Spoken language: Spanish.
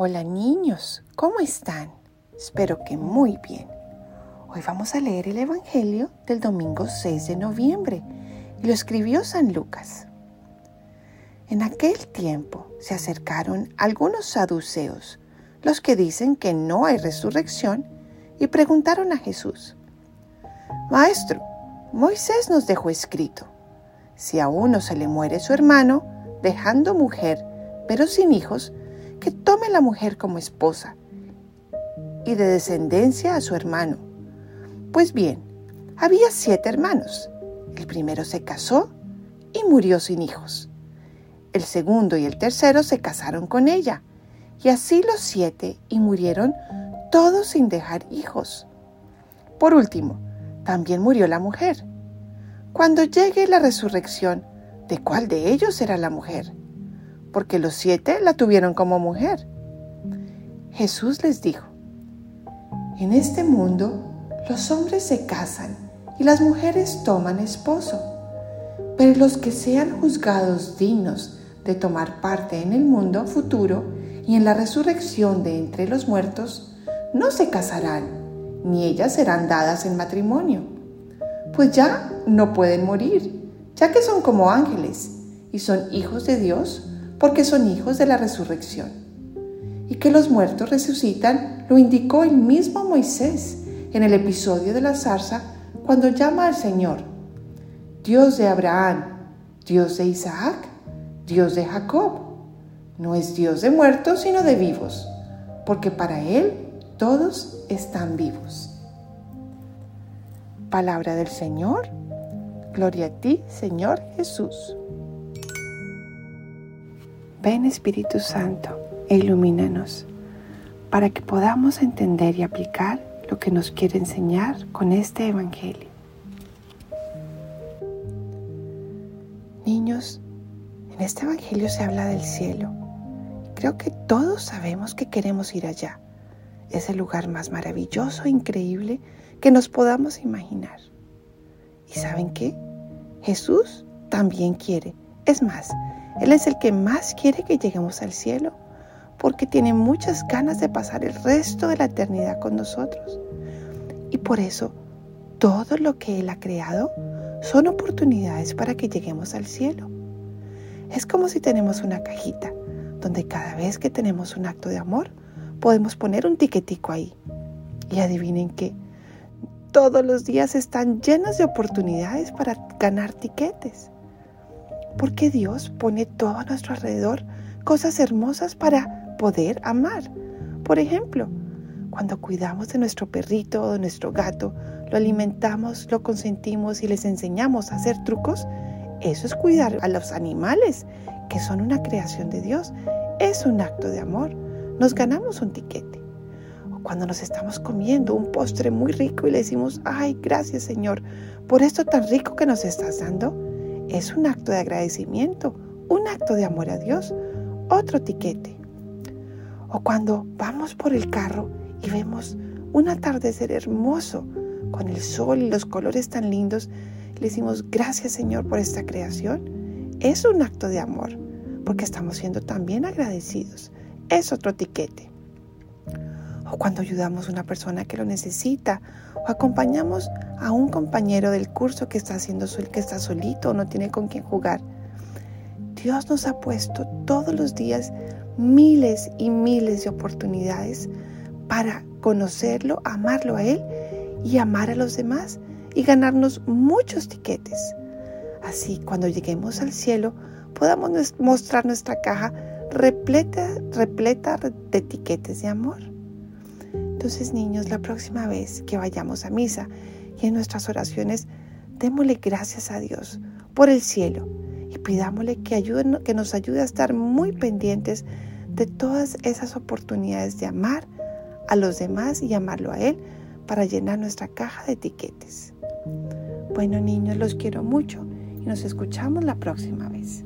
Hola niños, ¿cómo están? Espero que muy bien. Hoy vamos a leer el Evangelio del domingo 6 de noviembre y lo escribió San Lucas. En aquel tiempo se acercaron algunos saduceos, los que dicen que no hay resurrección, y preguntaron a Jesús, Maestro, Moisés nos dejó escrito, si a uno se le muere su hermano, dejando mujer, pero sin hijos, que tome la mujer como esposa y de descendencia a su hermano. Pues bien, había siete hermanos. El primero se casó y murió sin hijos. El segundo y el tercero se casaron con ella, y así los siete y murieron todos sin dejar hijos. Por último, también murió la mujer. Cuando llegue la resurrección, ¿de cuál de ellos será la mujer? Porque los siete la tuvieron como mujer. Jesús les dijo, en este mundo los hombres se casan y las mujeres toman esposo, pero los que sean juzgados dignos de tomar parte en el mundo futuro y en la resurrección de entre los muertos, no se casarán, ni ellas serán dadas en matrimonio, pues ya no pueden morir, ya que son como ángeles y son hijos de Dios porque son hijos de la resurrección. Y que los muertos resucitan lo indicó el mismo Moisés en el episodio de la zarza cuando llama al Señor, Dios de Abraham, Dios de Isaac, Dios de Jacob. No es Dios de muertos, sino de vivos, porque para Él todos están vivos. Palabra del Señor. Gloria a ti, Señor Jesús. Ven Espíritu Santo e ilumínanos para que podamos entender y aplicar lo que nos quiere enseñar con este Evangelio. Niños, en este Evangelio se habla del cielo. Creo que todos sabemos que queremos ir allá. Es el lugar más maravilloso e increíble que nos podamos imaginar. ¿Y saben qué? Jesús también quiere. Es más, él es el que más quiere que lleguemos al cielo, porque tiene muchas ganas de pasar el resto de la eternidad con nosotros. Y por eso, todo lo que Él ha creado son oportunidades para que lleguemos al cielo. Es como si tenemos una cajita donde cada vez que tenemos un acto de amor, podemos poner un tiquetico ahí. Y adivinen qué, todos los días están llenos de oportunidades para ganar tiquetes porque Dios pone todo a nuestro alrededor cosas hermosas para poder amar. Por ejemplo, cuando cuidamos de nuestro perrito o de nuestro gato, lo alimentamos, lo consentimos y les enseñamos a hacer trucos, eso es cuidar a los animales, que son una creación de Dios. Es un acto de amor. Nos ganamos un tiquete. O cuando nos estamos comiendo un postre muy rico y le decimos, ay, gracias Señor, por esto tan rico que nos estás dando, es un acto de agradecimiento, un acto de amor a Dios, otro tiquete. O cuando vamos por el carro y vemos un atardecer hermoso con el sol y los colores tan lindos, le decimos gracias Señor por esta creación. Es un acto de amor, porque estamos siendo también agradecidos. Es otro tiquete. O cuando ayudamos a una persona que lo necesita, o acompañamos a un compañero del curso que está haciendo que está solito o no tiene con quién jugar. Dios nos ha puesto todos los días miles y miles de oportunidades para conocerlo, amarlo a Él y amar a los demás y ganarnos muchos tiquetes. Así, cuando lleguemos al cielo, podamos mostrar nuestra caja repleta, repleta de tiquetes de amor. Entonces, niños, la próxima vez que vayamos a misa y en nuestras oraciones, démosle gracias a Dios por el cielo y pidámosle que, que nos ayude a estar muy pendientes de todas esas oportunidades de amar a los demás y amarlo a Él para llenar nuestra caja de etiquetes. Bueno, niños, los quiero mucho y nos escuchamos la próxima vez.